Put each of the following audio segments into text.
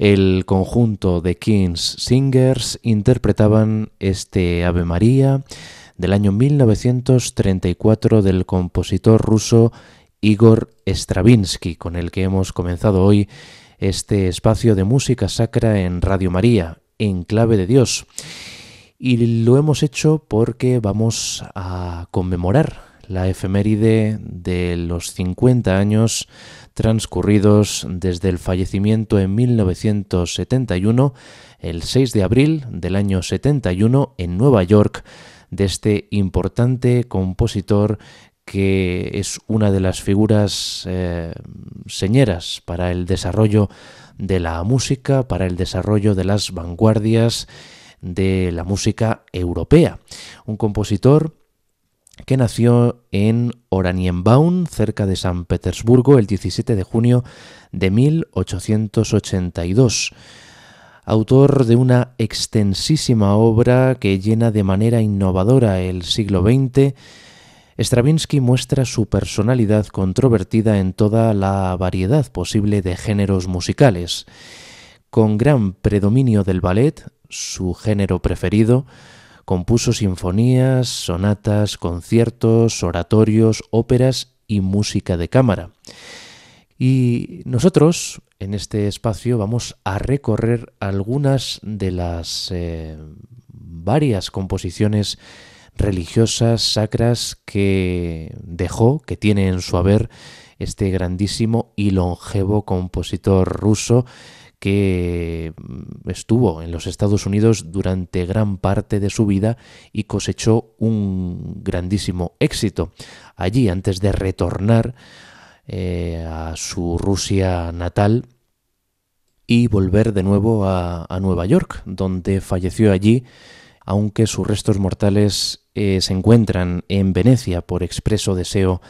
El conjunto de King's Singers interpretaban este Ave María del año 1934 del compositor ruso Igor Stravinsky, con el que hemos comenzado hoy este espacio de música sacra en Radio María, en clave de Dios. Y lo hemos hecho porque vamos a conmemorar la efeméride de los 50 años transcurridos desde el fallecimiento en 1971, el 6 de abril del año 71, en Nueva York, de este importante compositor que es una de las figuras eh, señeras para el desarrollo de la música, para el desarrollo de las vanguardias de la música europea. Un compositor que nació en Oranienbaum, cerca de San Petersburgo, el 17 de junio de 1882. Autor de una extensísima obra que llena de manera innovadora el siglo XX, Stravinsky muestra su personalidad controvertida en toda la variedad posible de géneros musicales. Con gran predominio del ballet, su género preferido, Compuso sinfonías, sonatas, conciertos, oratorios, óperas y música de cámara. Y nosotros en este espacio vamos a recorrer algunas de las eh, varias composiciones religiosas, sacras que dejó, que tiene en su haber este grandísimo y longevo compositor ruso que mm, estuvo en los Estados Unidos durante gran parte de su vida y cosechó un grandísimo éxito. Allí, antes de retornar eh, a su Rusia natal y volver de nuevo a, Nueva York, donde falleció allí, aunque sus restos mortales eh, se encuentran en Venecia por expreso deseo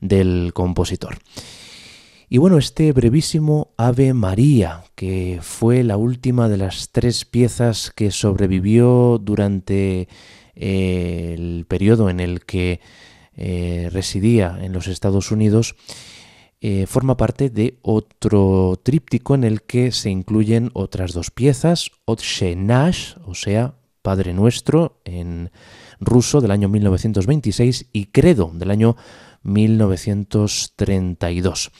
del compositor. Y bueno, este brevísimo Ave María, que fue la última de las tres piezas que sobrevivió durante eh, el periodo en el que eh, residía en los Estados Unidos, eh, forma parte de otro tríptico en el que se incluyen otras dos piezas, Otshenash, o sea, Padre Nuestro, en ruso del año 1926 y Credo del año 1932.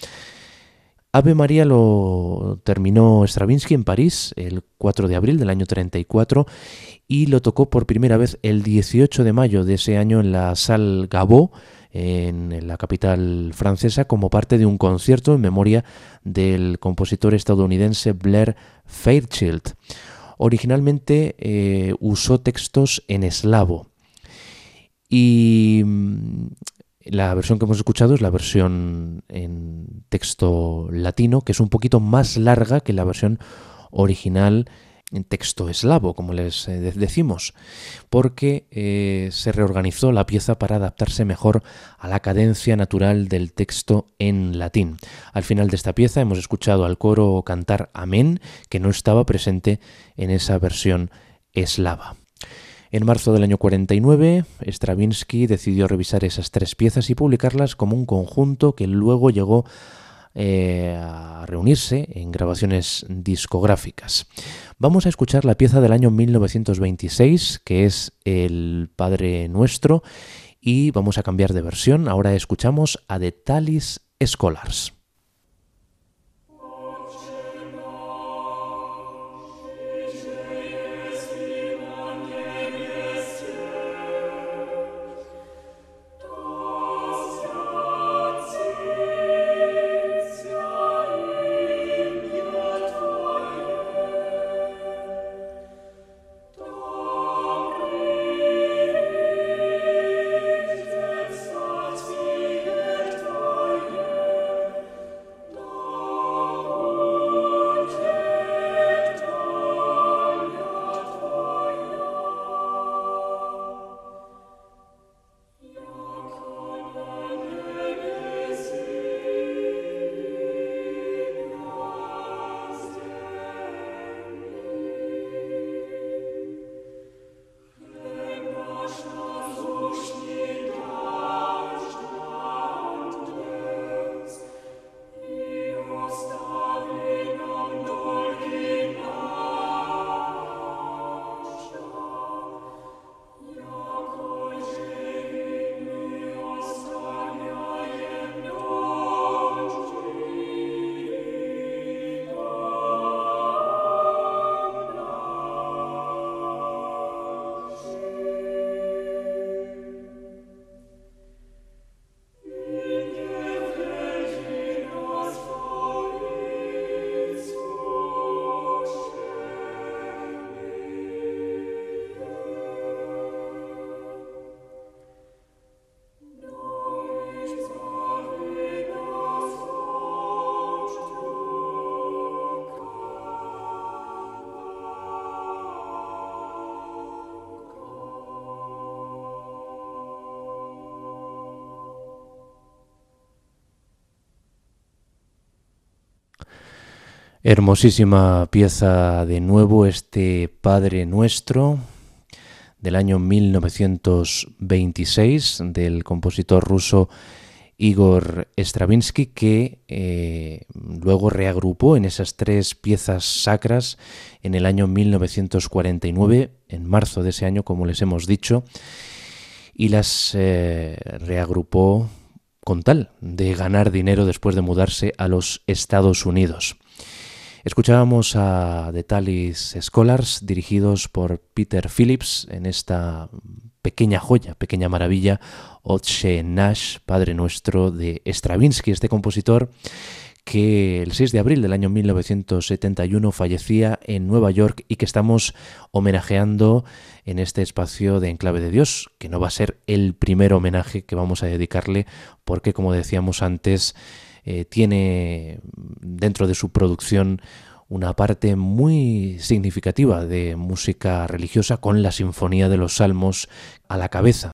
Ave María lo terminó Stravinsky en París el 4 de abril del año 34 y lo tocó por primera vez el 18 de mayo de ese año en la Salle Gaveau en la capital francesa como parte de un concierto en memoria del compositor estadounidense Blair Fairchild. Originalmente eh, usó textos en eslavo y mm, la versión que hemos escuchado es la versión en texto latino, que es un poquito más larga que la versión original en texto eslavo, como les eh, decimos, porque eh, se reorganizó la pieza para adaptarse mejor a la cadencia natural del texto en latín. Al final de esta pieza hemos escuchado al coro cantar Amén, que no estaba presente en esa versión eslava. En marzo del año 49, Stravinsky decidió revisar esas tres piezas y publicarlas como un conjunto que luego llegó eh, a reunirse en grabaciones discográficas. Vamos a escuchar la pieza del año 1926, que es El Padre Nuestro, y vamos a cambiar de versión. Ahora escuchamos a The Talis Scholars. Hermosísima pieza de nuevo este Padre Nuestro del año 1926 del compositor ruso Igor Stravinsky que eh, luego reagrupó en esas tres piezas sacras en el año 1949, en marzo de ese año como les hemos dicho, y las eh, reagrupó con tal de ganar dinero después de mudarse a los Estados Unidos. Escuchábamos a The Talis Scholars dirigidos por Peter Phillips en esta pequeña joya, pequeña maravilla, Otche Nash, Padre Nuestro de Stravinsky, este compositor que el 6 de abril del año 1971 fallecía en Nueva York y que estamos homenajeando en este espacio de Enclave de Dios, que no va a ser el primer homenaje que vamos a dedicarle porque, como decíamos antes, eh, tiene dentro de su producción una parte muy significativa de música religiosa con la Sinfonía de los Salmos a la cabeza.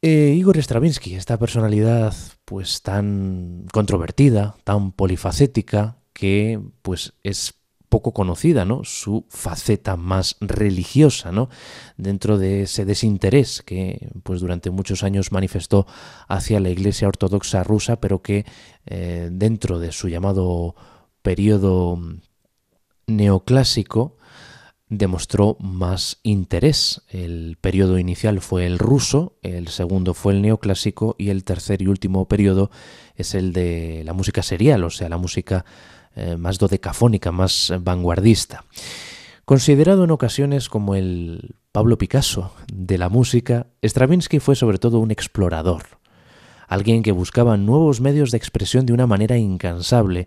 Eh, Igor Stravinsky, esta personalidad pues tan controvertida, tan polifacética, que pues es poco conocida, ¿no? Su faceta más religiosa, ¿no? Dentro de ese desinterés que, pues, durante muchos años manifestó hacia la Iglesia Ortodoxa rusa, pero que eh, dentro de su llamado periodo neoclásico demostró más interés. El periodo inicial fue el ruso, el segundo fue el neoclásico y el tercer y último periodo es el de la música serial, o sea, la música eh, más dodecafónica, más vanguardista. Considerado en ocasiones como el Pablo Picasso de la música, Stravinsky fue sobre todo un explorador, alguien que buscaba nuevos medios de expresión de una manera incansable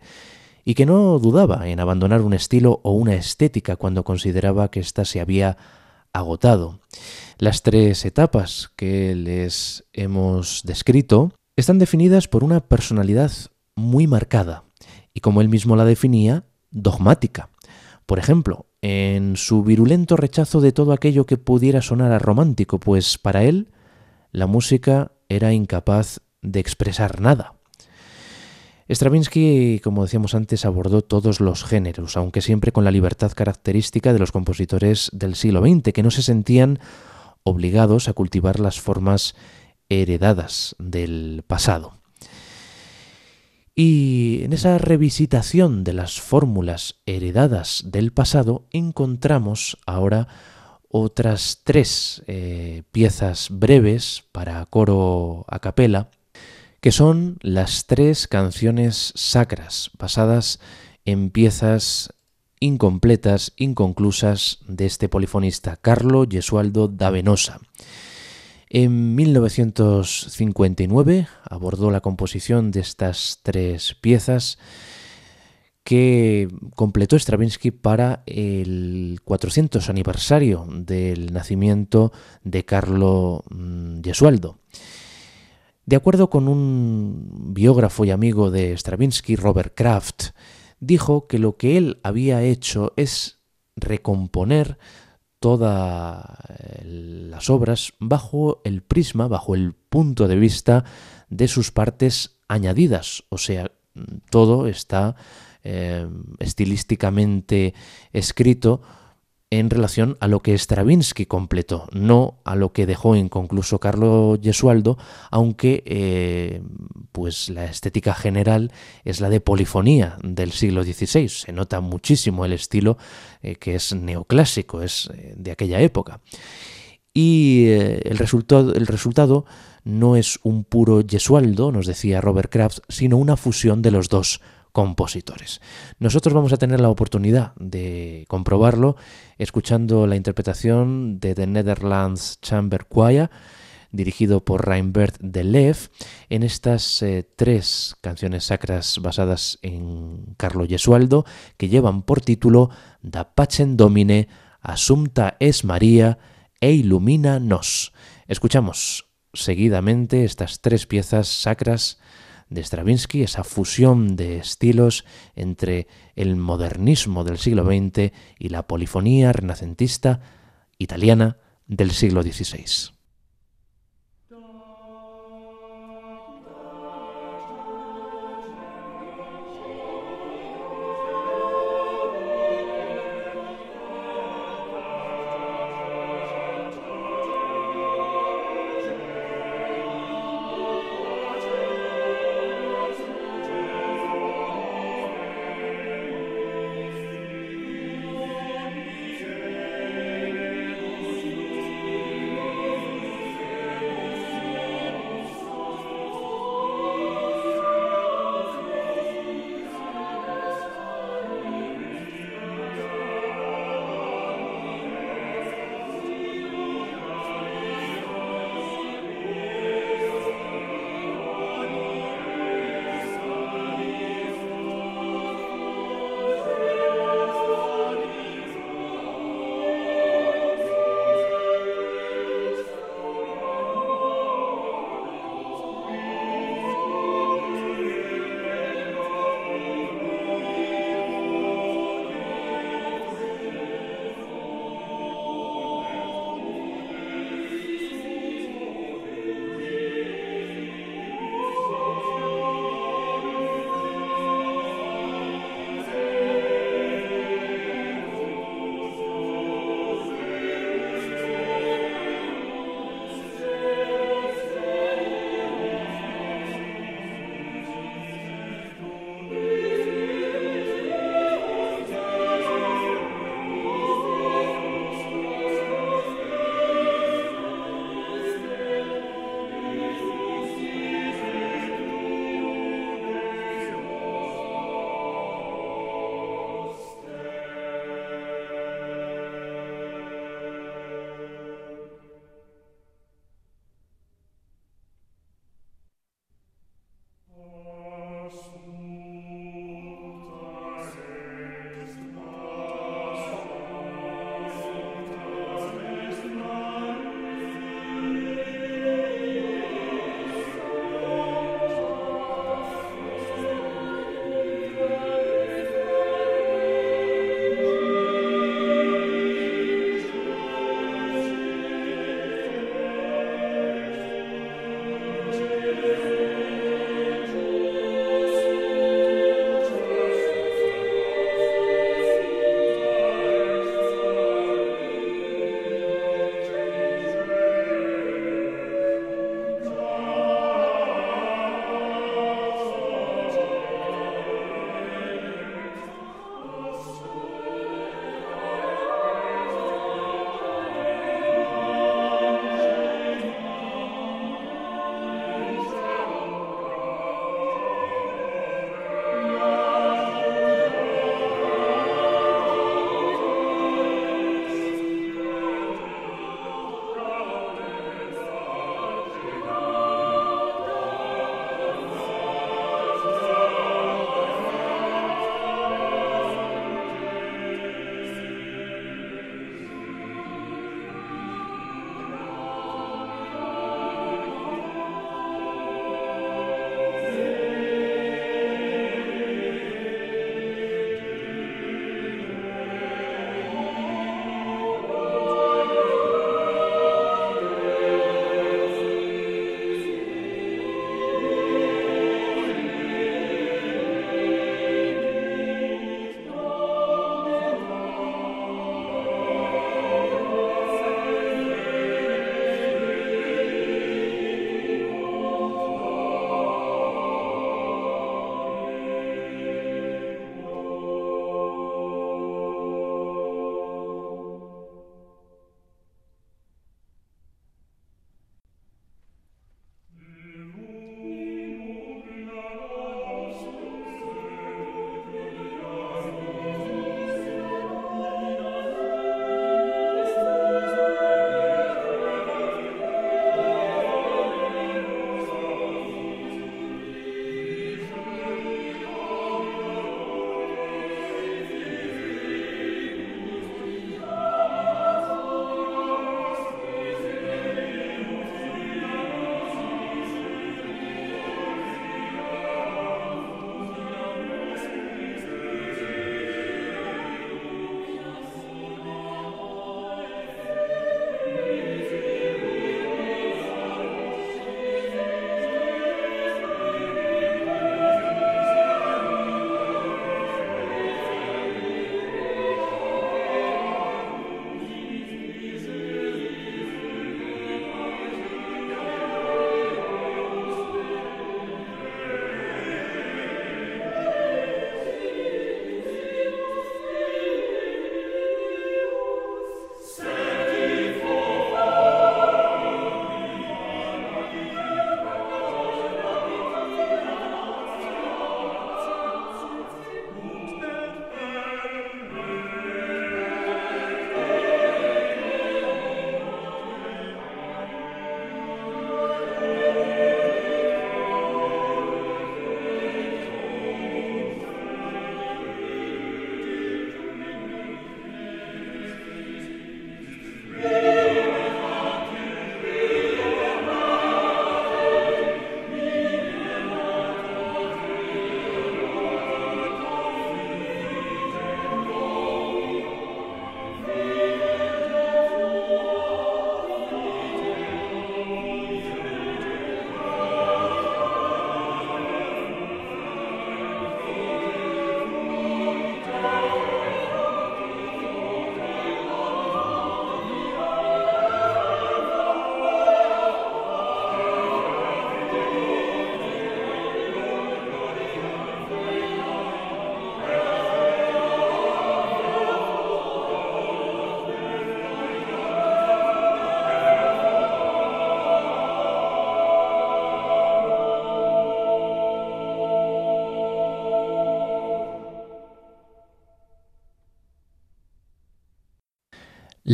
y que no dudaba en abandonar un estilo o una estética cuando consideraba que ésta se había agotado. Las tres etapas que les hemos descrito están definidas por una personalidad muy marcada y, como él mismo la definía, dogmática. Por ejemplo, en su virulento rechazo de todo aquello que pudiera sonar a romántico, pues para él la música era incapaz de expresar nada. Stravinsky, como decíamos antes, abordó todos los géneros, aunque siempre con la libertad característica de los compositores del siglo XX, que no se sentían obligados a cultivar las formas heredadas del pasado. Y en esa revisitación de las fórmulas heredadas del pasado encontramos ahora otras tres eh, piezas breves para coro a capela que son las tres canciones sacras basadas en piezas incompletas, inconclusas de este polifonista, Carlo Gesualdo da Venosa. En 1959 abordó la composición de estas tres piezas que completó Stravinsky para el 400 aniversario del nacimiento de Carlo mm, Gesualdo. De acuerdo con un biógrafo y amigo de Stravinsky, Robert Kraft, dijo que lo que él había hecho es recomponer todas eh, las obras bajo el prisma, bajo el punto de vista de sus partes añadidas, o sea, todo está eh, estilísticamente escrito en relación a lo que Stravinsky completó, no a lo que dejó inconcluso Carlo Gesualdo, aunque eh, pues la estética general es la de polifonía del siglo XVI. Se nota muchísimo el estilo eh, que es neoclásico, es eh, de aquella época. Y el, resultado, el resultado no es un puro Gesualdo, nos decía Robert Kraft, sino una fusión de los dos compositores. Nosotros vamos a tener la oportunidad de comprobarlo escuchando la interpretación de The Netherlands Chamber Choir, dirigido por Reinbert de Lev, en estas eh, tres canciones sacras basadas en Carlo Gesualdo, que llevan por título Da Pacem Domine, Assumpta es María e Illumina nos. Escuchamos seguidamente estas tres piezas sacras de Stravinsky, esa fusión de estilos entre el modernismo del siglo XX y la polifonía renacentista italiana del siglo XVI.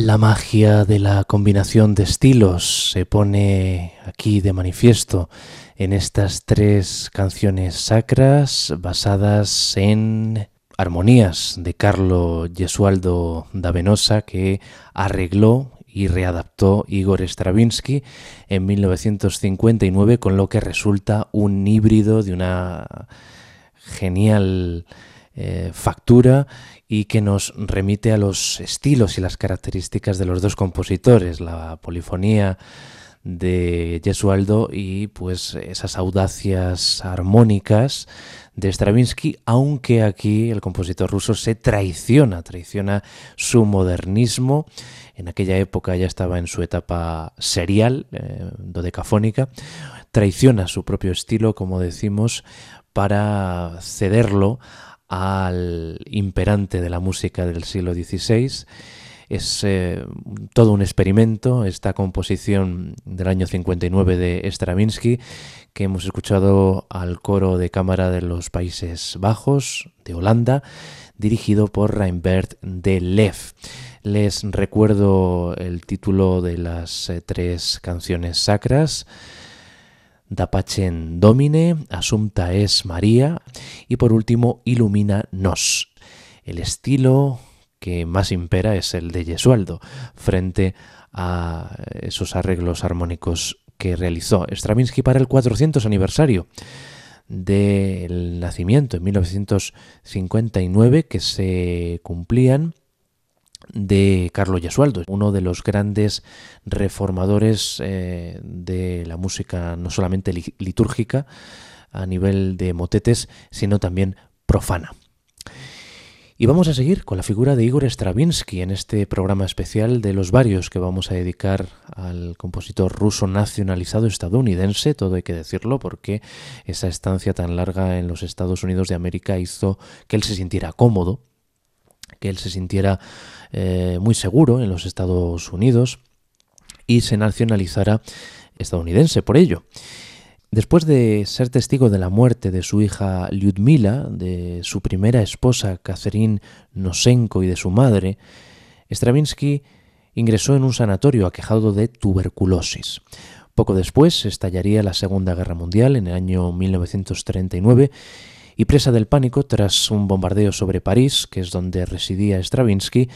La magia de la combinación de estilos se pone aquí de manifiesto en estas tres canciones sacras basadas en armonías de Carlo Gesualdo da Venosa que arregló y readaptó Igor Stravinsky en 1959 con lo que resulta un híbrido de una genial eh, factura y que nos remite a los estilos y las características de los dos compositores, la polifonía de Gesualdo y pues esas audacias armónicas de Stravinsky, aunque aquí el compositor ruso se traiciona, traiciona su modernismo. En aquella época ya estaba en su etapa serial, eh, dodecafónica, traiciona su propio estilo, como decimos, para cederlo al imperante de la música del siglo XVI. Es eh, todo un experimento esta composición del año 59 de Stravinsky que hemos escuchado al coro de cámara de los Países Bajos, de Holanda, dirigido por Reinbert de Lev. Les recuerdo el título de las eh, tres canciones sacras. Da Pacem Domine, Assumpta es María y por último Ilumina Nos. El estilo que más impera es el de Gesualdo frente a esos arreglos armónicos que realizó Stravinsky para el 400 aniversario del nacimiento en 1959 que se cumplían de Carlo Gesualdo, uno de los grandes reformadores eh, de la música no solamente litúrgica a nivel de motetes, sino también profana. Y vamos a seguir con la figura de Igor Stravinsky en este programa especial de los varios que vamos a dedicar al compositor ruso nacionalizado estadounidense, todo hay que decirlo, porque esa estancia tan larga en los Estados Unidos de América hizo que él se sintiera cómodo, él se sintiera eh, muy seguro en los Estados Unidos y se nacionalizara estadounidense por ello. Después de ser testigo de la muerte de su hija Lyudmila, de su primera esposa Catherine Nosenko y de su madre, Stravinsky ingresó en un sanatorio aquejado de tuberculosis. Poco después estallaría la Segunda Guerra Mundial en el año 1939 y presa del pánico tras un bombardeo sobre París, que es donde residía Stravinsky,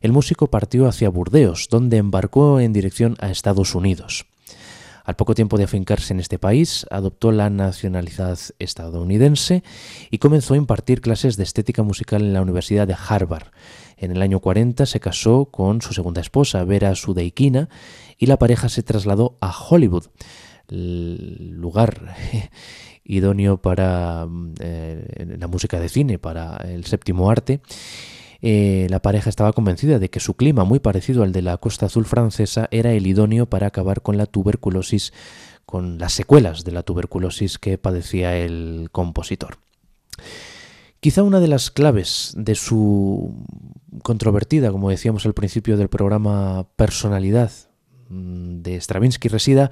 el músico partió hacia Burdeos, donde embarcó en dirección a Estados Unidos. Al poco tiempo de afincarse en este país, adoptó la nacionalidad estadounidense y comenzó a impartir clases de estética musical en la Universidad de Harvard. En el año 40 se casó con su segunda esposa, Vera Sudeikina, y la pareja se trasladó a Hollywood, lugar idóneo para mm, eh, la música de cine, para el séptimo arte. Eh, la pareja estaba convencida de que su clima, muy parecido al de la costa azul francesa, era el idóneo para acabar con la tuberculosis, con las secuelas de la tuberculosis que padecía el compositor. Quizá una de las claves de su controvertida, como decíamos al principio del programa, personalidad mm, de Stravinsky resida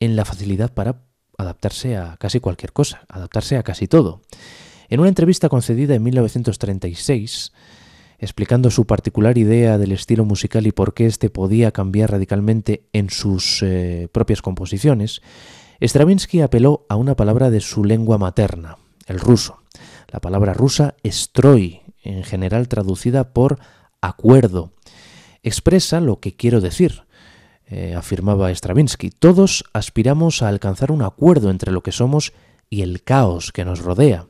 en la facilidad para adaptarse a casi cualquier cosa, adaptarse a casi todo. En una entrevista concedida en 1936, explicando su particular idea del estilo musical y por qué éste podía cambiar radicalmente en sus eh, propias composiciones, Stravinsky apeló a una palabra de su lengua materna, el ruso. La palabra rusa stroy, en general traducida por acuerdo, expresa lo que quiero decir, eh, afirmaba Stravinsky. Todos aspiramos a alcanzar un acuerdo entre lo que somos y el caos que nos rodea.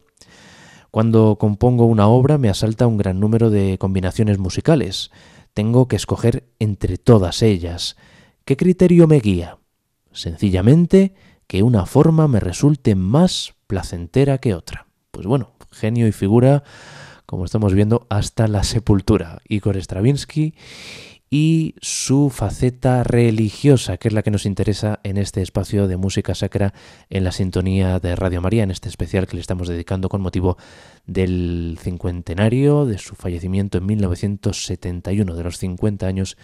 Cuando compongo una obra me asalta un gran número de combinaciones musicales. Tengo que escoger entre todas ellas. ¿Qué criterio me guía? Sencillamente que una forma me resulte más placentera que otra. Pues bueno, genio y figura, como estamos viendo, hasta la sepultura. Igor Stravinsky y su faceta religiosa, que es la que nos interesa en este espacio de música sacra en la sintonía de Radio María, en este especial que le estamos dedicando con motivo del cincuentenario de su fallecimiento en 1971, de los 50 años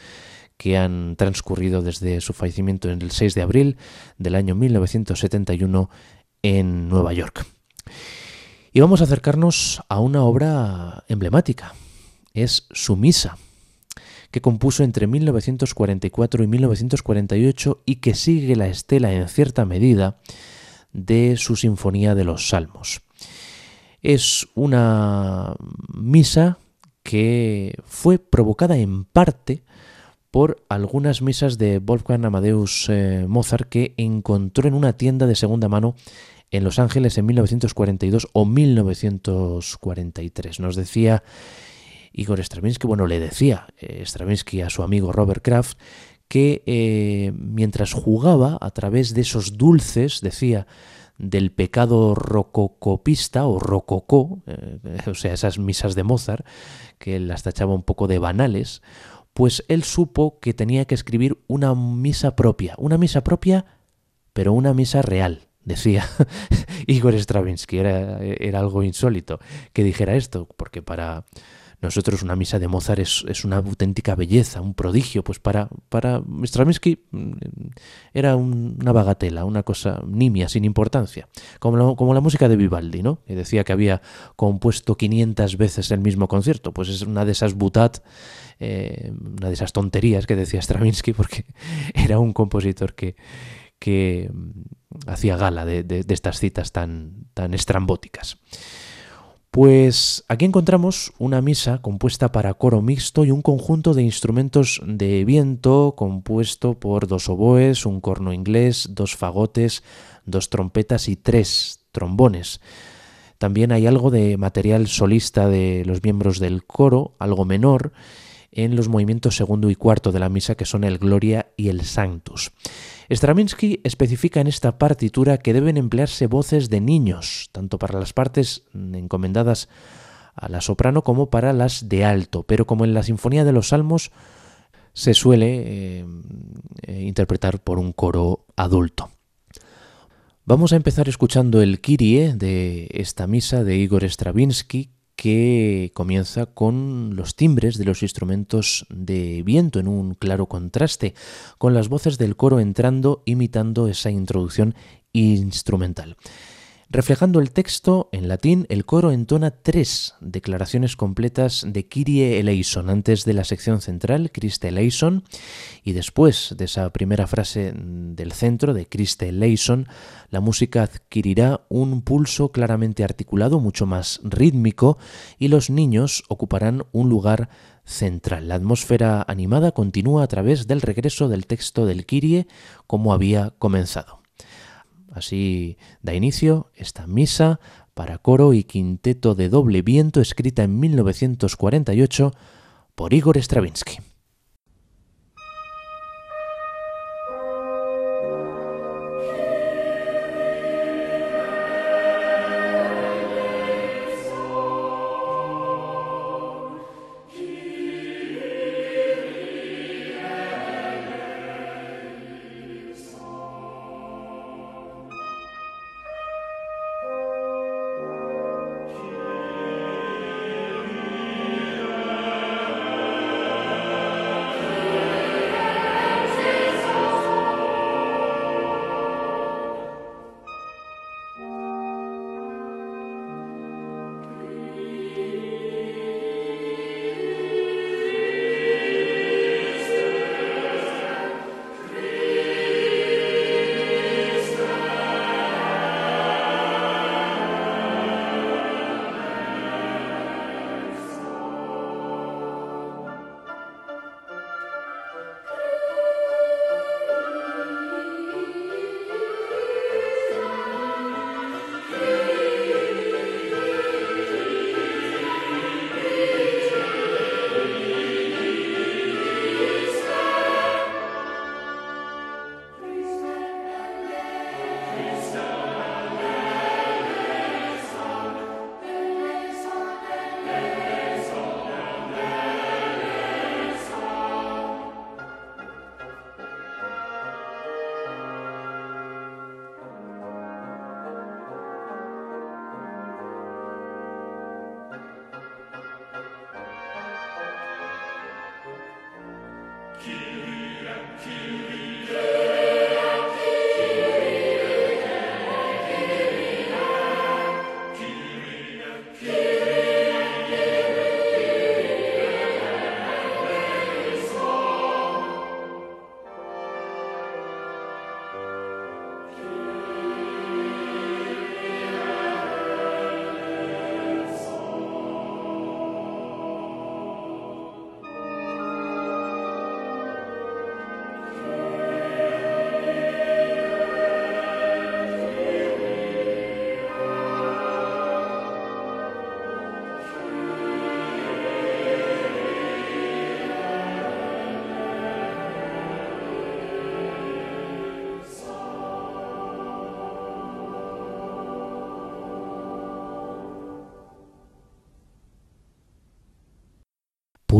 que han transcurrido desde su fallecimiento en el 6 de abril del año 1971 en Nueva York. Y vamos a acercarnos a una obra emblemática, es su misa que compuso entre 1944 y 1948 y que sigue la estela en cierta medida de su Sinfonía de los Salmos. Es una misa que fue provocada en parte por algunas misas de Wolfgang Amadeus eh, Mozart que encontró en una tienda de segunda mano en Los Ángeles en 1942 o 1943. Nos decía Igor Stravinsky, bueno, le decía eh, Stravinsky a su amigo Robert Kraft que eh, mientras jugaba a través de esos dulces, decía, del pecado rococopista o rococó, eh, o sea, esas misas de Mozart, que él las tachaba un poco de banales, pues él supo que tenía que escribir una misa propia, una misa propia, pero una misa real, decía Igor Stravinsky. Era, era algo insólito que dijera esto, porque para nosotros una misa de Mozart es, una auténtica belleza, un prodigio, pues para, para Stravinsky mm, era una bagatela, una cosa nimia, sin importancia, como la, como la música de Vivaldi, ¿no? Que decía que había compuesto 500 veces el mismo concierto, pues es una de esas butat, eh, una de esas tonterías que decía Stravinsky, porque era un compositor que, que mm, hacía gala de, de, de estas citas tan, tan estrambóticas. Pues aquí encontramos una misa compuesta para coro mixto y un conjunto de instrumentos de viento compuesto por dos oboes, un corno inglés, dos fagotes, dos trompetas y tres trombones. También hay algo de material solista de los miembros del coro, algo menor, en los movimientos segundo y cuarto de la misa que son el Gloria y el Sanctus. Stravinsky especifica en esta partitura que deben emplearse voces de niños, tanto para las partes encomendadas a la soprano como para las de alto, pero como en la Sinfonía de los Salmos se suele eh, eh, interpretar por un coro adulto. Vamos a empezar escuchando el Kyrie de esta misa de Igor Stravinsky, que comienza con los timbres de los instrumentos de viento en un claro contraste, con las voces del coro entrando imitando esa introducción instrumental. Reflejando el texto en latín, el coro entona tres declaraciones completas de Kyrie eleison antes de la sección central, Christe eleison, y después de esa primera frase del centro de Christe eleison, la música adquirirá un pulso claramente articulado, mucho más rítmico, y los niños ocuparán un lugar central. La atmósfera animada continúa a través del regreso del texto del Kyrie como había comenzado. Así da inicio esta misa para coro y quinteto de doble viento escrita en 1948 por Igor Stravinsky.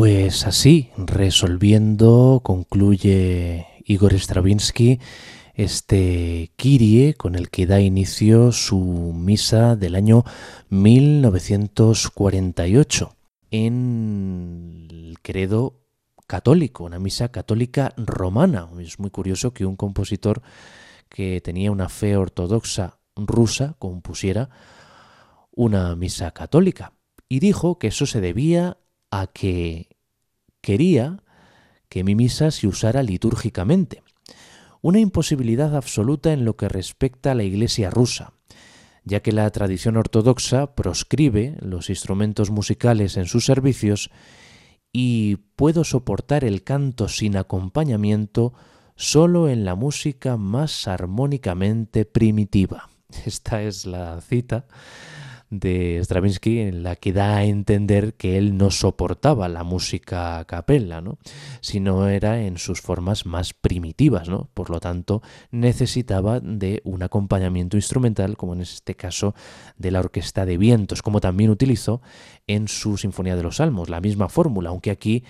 Pues así, resolviendo, concluye Igor Stravinsky este Kyrie con el que da inicio su misa del año 1948 en el credo católico, una misa católica romana. Es muy curioso que un compositor que tenía una fe ortodoxa rusa compusiera una misa católica y dijo que eso se debía a que quería que mi misa se usara litúrgicamente una imposibilidad absoluta en lo que respecta a la Iglesia rusa, ya que la tradición ortodoxa proscribe los instrumentos musicales en sus servicios y puedo soportar el canto sin acompañamiento solo en la música más armónicamente primitiva. Esta es la cita de Stravinsky en la que da a entender que él no soportaba la música a capella, ¿no? sino era en sus formas más primitivas, ¿no? por lo tanto necesitaba de un acompañamiento instrumental, como en este caso de la Orquesta de Vientos, como también utilizó en su Sinfonía de los Salmos, la misma fórmula, aunque aquí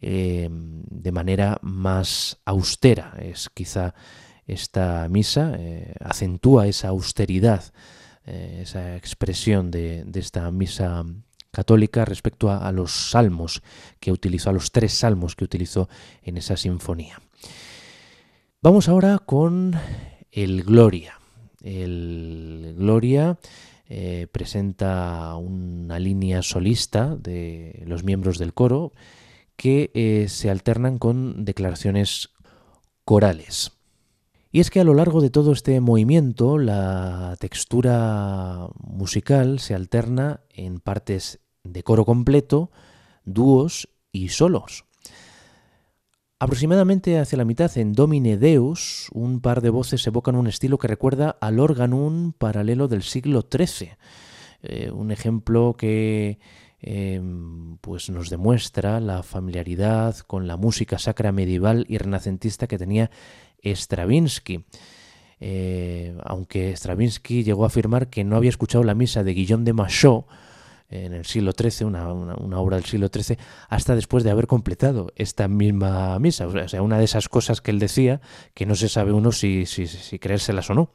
eh, de manera más austera, es quizá esta misa eh, acentúa esa austeridad eh, esa expresión de, esta misa católica respecto a, los salmos que utilizó, a los tres salmos que utilizó en esa sinfonía. Vamos ahora con el Gloria. El Gloria eh, presenta una línea solista de los miembros del coro que eh, se alternan con declaraciones corales. Y es que a lo largo de todo este movimiento la textura musical se alterna en partes de coro completo, dúos y solos. Aproximadamente hacia la mitad en Domine Deus, un par de voces evocan un estilo que recuerda al órgano paralelo del siglo XIII. Eh, un ejemplo que em, pues nos demuestra la familiaridad con la música sacra medieval y renacentista que tenía Stravinsky. Eh, aunque Stravinsky llegó a afirmar que no había escuchado la misa de Guillaume de Machaut en el siglo XIII, una, obra del siglo XIII, hasta después de haber completado esta misma misa. O sea, una de esas cosas que él decía que no se sabe uno si, si, creérselas o no.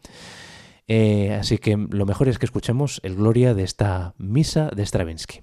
Eh, así que lo mejor es que escuchemos el Gloria de esta misa de Stravinsky.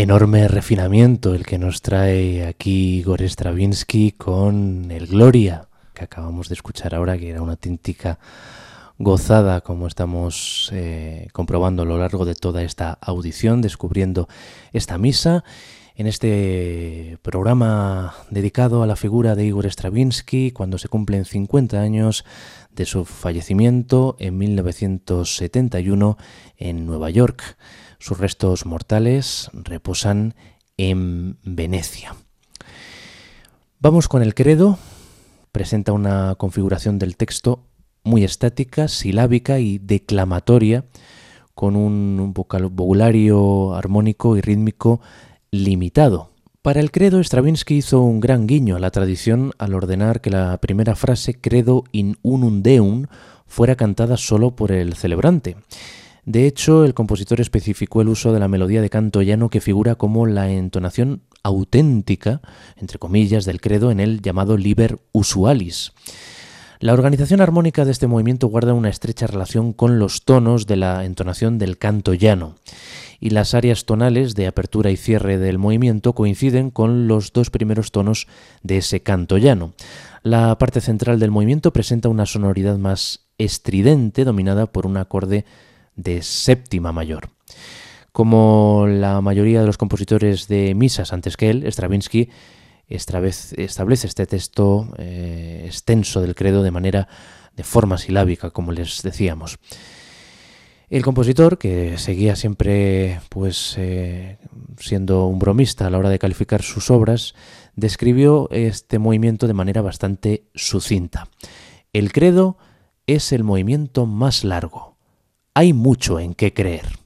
Enorme refinamiento el que nos trae aquí Igor Stravinsky con el Gloria, que acabamos de escuchar ahora, que era una auténtica gozada, como estamos eh, comprobando a lo largo de toda esta audición, descubriendo esta misa. En este programa dedicado a la figura de Igor Stravinsky, cuando se cumplen 50 años de su fallecimiento en 1971 en Nueva York. Sus restos mortales reposan en Venecia. Vamos con el credo. Presenta una configuración del texto muy estática, silábica y declamatoria, con un vocabulario armónico y rítmico limitado. Para el credo, Stravinsky hizo un gran guiño a la tradición al ordenar que la primera frase credo in unum deum fuera cantada solo por el celebrante. De hecho, el compositor especificó el uso de la melodía de canto llano que figura como la entonación auténtica, entre comillas, del credo en el llamado Liber Usualis. La organización armónica de este movimiento guarda una estrecha relación con los tonos de la entonación del canto llano, y las áreas tonales de apertura y cierre del movimiento coinciden con los dos primeros tonos de ese canto llano. La parte central del movimiento presenta una sonoridad más estridente dominada por un acorde de séptima mayor. Como la mayoría de los compositores de misas antes que él, Stravinsky establece este texto eh, extenso del credo de manera de forma silábica, como les decíamos. El compositor, que seguía siempre pues eh, siendo un bromista a la hora de calificar sus obras, describió este movimiento de manera bastante sucinta. El credo es el movimiento más largo, hay mucho en qué creer.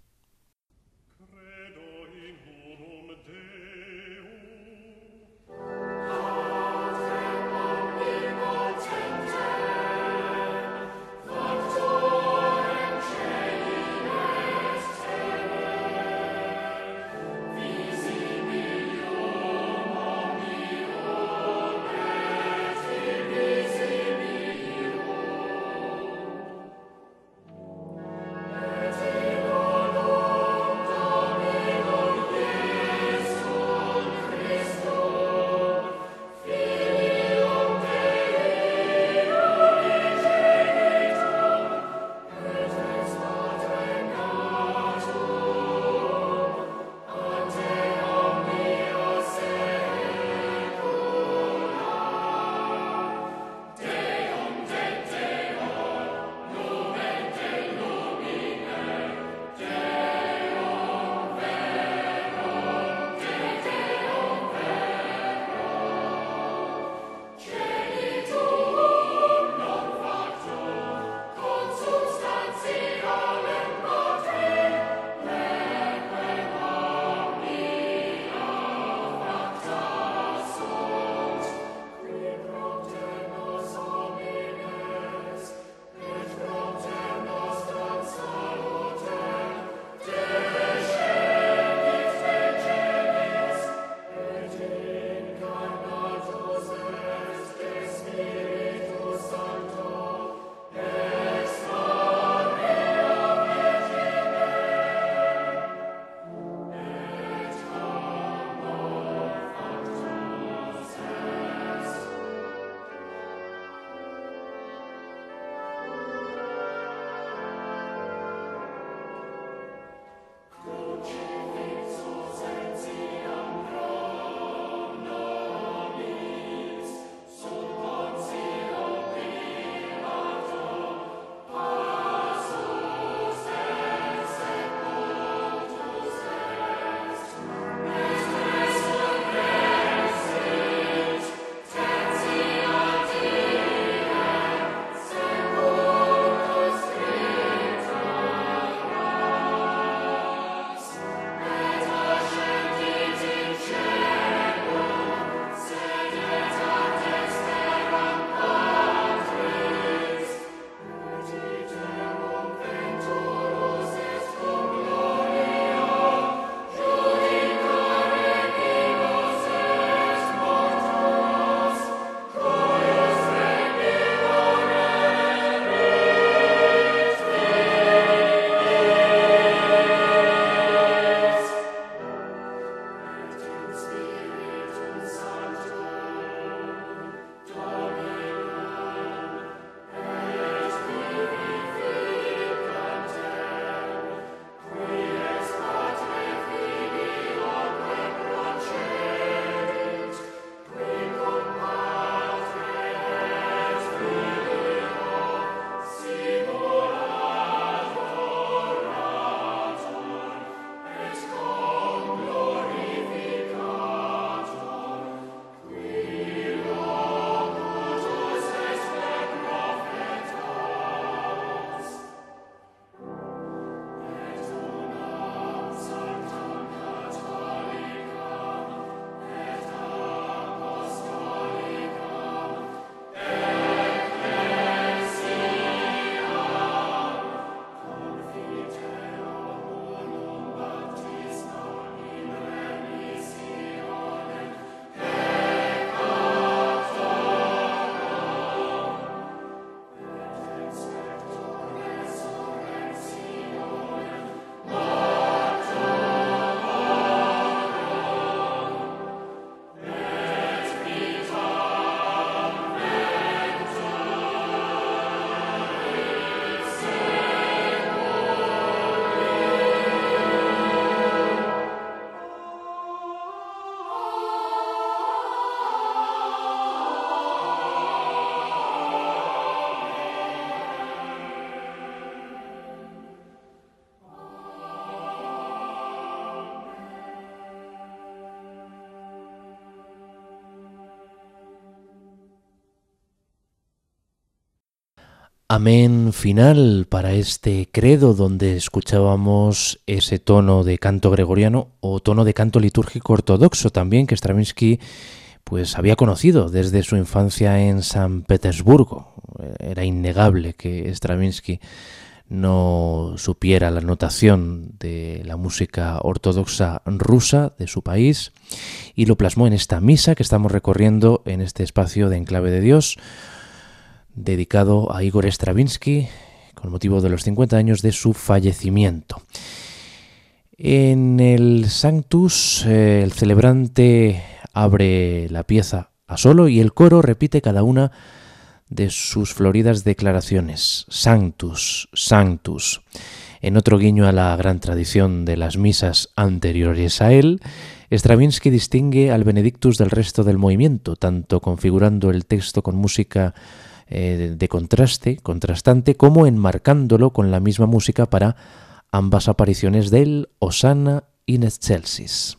Amén final para este credo donde escuchábamos ese tono de canto gregoriano o tono de canto litúrgico ortodoxo también que Stravinsky pues había conocido desde su infancia en San Petersburgo. Era innegable que Stravinsky no supiera la notación de la música ortodoxa rusa de su país y lo plasmó en esta misa que estamos recorriendo en este espacio de Enclave de Dios dedicado a Igor Stravinsky con motivo de los 50 años de su fallecimiento. En el Sanctus eh, el celebrante abre la pieza a solo y el coro repite cada una de sus floridas declaraciones. Sanctus, Sanctus. En otro guiño a la gran tradición de las misas anteriores a él, Stravinsky distingue al Benedictus del resto del movimiento, tanto configurando el texto con música eh, de contraste, contrastante, como enmarcándolo con la misma música para ambas apariciones del Osana in Excelsis.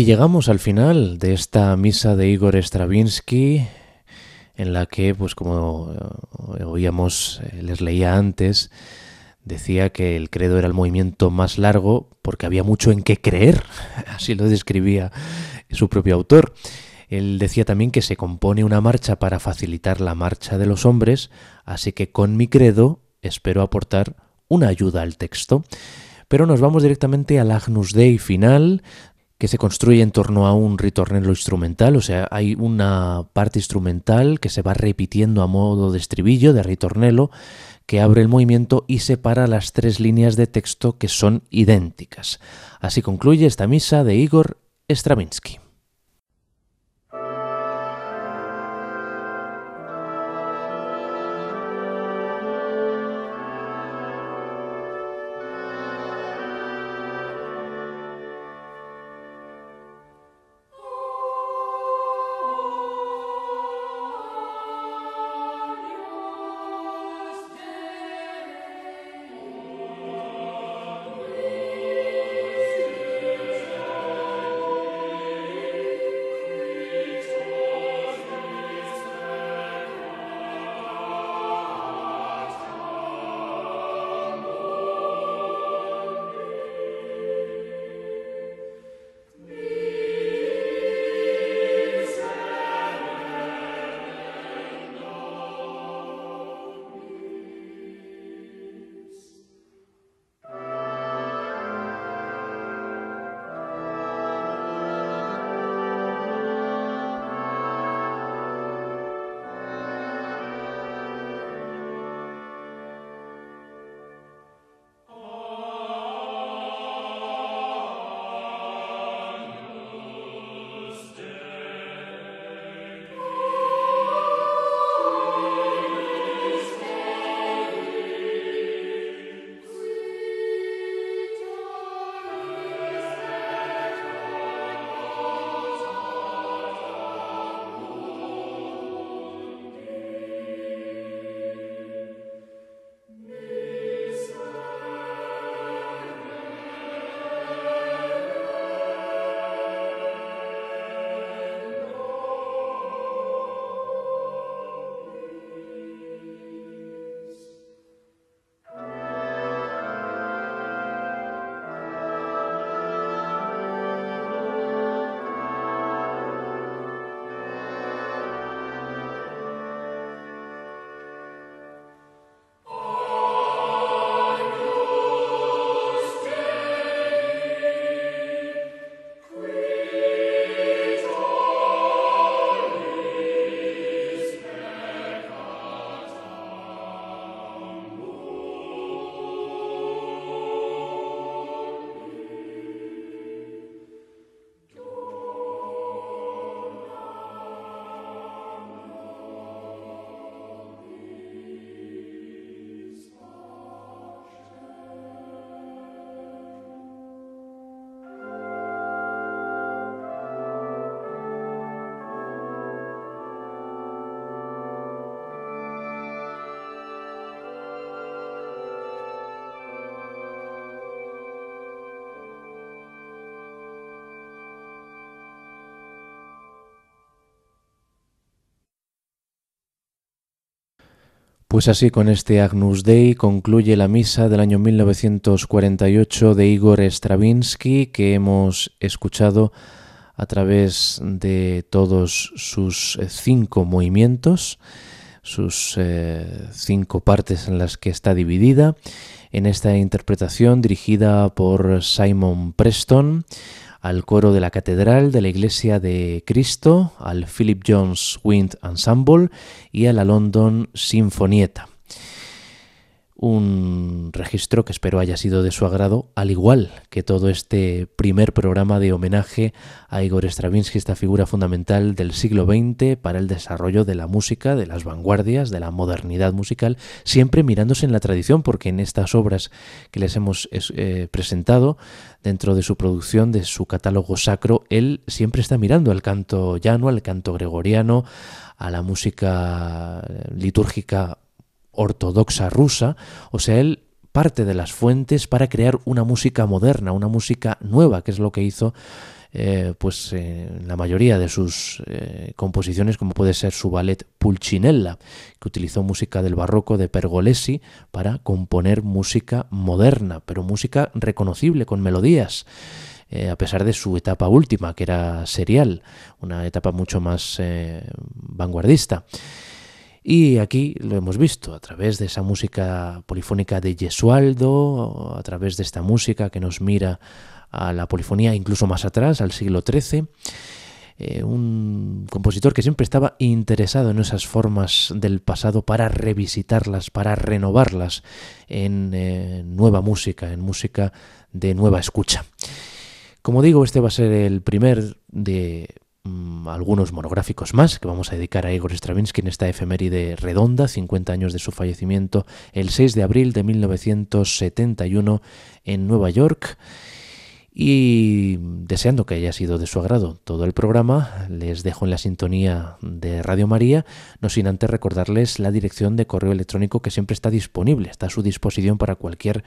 Y llegamos al final de esta misa de Igor Stravinsky, en la que, pues como eh, oíamos, eh, les leía antes, decía que el credo era el movimiento más largo porque había mucho en qué creer, así lo describía su propio autor. Él decía también que se compone una marcha para facilitar la marcha de los hombres, así que con mi credo espero aportar una ayuda al texto. Pero nos vamos directamente al Agnus Dei final, que se construye en torno a un ritornello instrumental, o sea, hay una parte instrumental que se va repitiendo a modo de estribillo, de ritornello, que abre el movimiento y separa las tres líneas de texto que son idénticas. Así concluye esta misa de Igor Stravinsky. Pues así con este Agnus Dei concluye la misa del año 1948 de Igor Stravinsky que hemos escuchado a través de todos sus eh, cinco movimientos, sus eh, cinco partes en las que está dividida, en esta interpretación dirigida por Simon Preston al coro de la Catedral de la Iglesia de Cristo, al Philip Jones Wind Ensemble y a la London Sinfonietta un registro que espero haya sido de su agrado, al igual que todo este primer programa de homenaje a Igor Stravinsky, esta figura fundamental del siglo XX para el desarrollo de la música, de las vanguardias, de la modernidad musical, siempre mirándose en la tradición, porque en estas obras que les hemos eh, presentado, dentro de su producción, de su catálogo sacro, él siempre está mirando al canto llano, al canto gregoriano, a la música litúrgica ortodoxa rusa, o sea, él parte de las fuentes para crear una música moderna, una música nueva, que es lo que hizo eh, pues la mayoría de sus eh, composiciones, como puede ser su ballet Pulcinella, que utilizó música del barroco de Pergolesi para componer música moderna, pero música reconocible con melodías. a pesar de su etapa última, que era serial, una etapa mucho más vanguardista. Y aquí lo hemos visto a través de esa música polifónica de Gesualdo, a través de esta música que nos mira a la polifonía incluso más atrás, al siglo XIII. Eh, un compositor que siempre estaba interesado en esas formas del pasado para revisitarlas, para renovarlas en eh, nueva música, en música de nueva escucha. Como digo, este va a ser el primer de Mm, algunos monográficos más que vamos a dedicar a Igor Stravinsky en esta efeméride redonda, 50 años de su fallecimiento, el 6 de abril de 1971 en Nueva York. Y deseando que haya sido de su agrado todo el programa, les dejo en la sintonía de Radio María, no sin antes recordarles la dirección de correo electrónico que siempre está disponible, está a su disposición para cualquier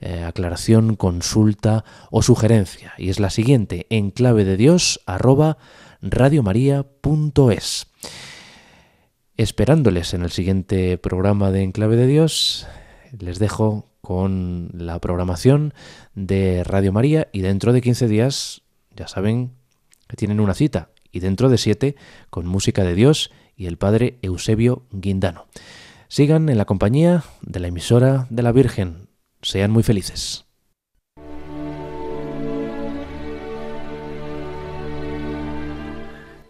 eh, aclaración, consulta o sugerencia. Y es la siguiente, en clave de Dios, arroba radiomaria.es. Esperándoles en el siguiente programa de Enclave de Dios, les dejo con la programación de Radio María y dentro de 15 días, ya saben que tienen una cita, y dentro de 7 con música de Dios y el Padre Eusebio Guindano. Sigan en la compañía de la emisora de la Virgen. Sean muy felices.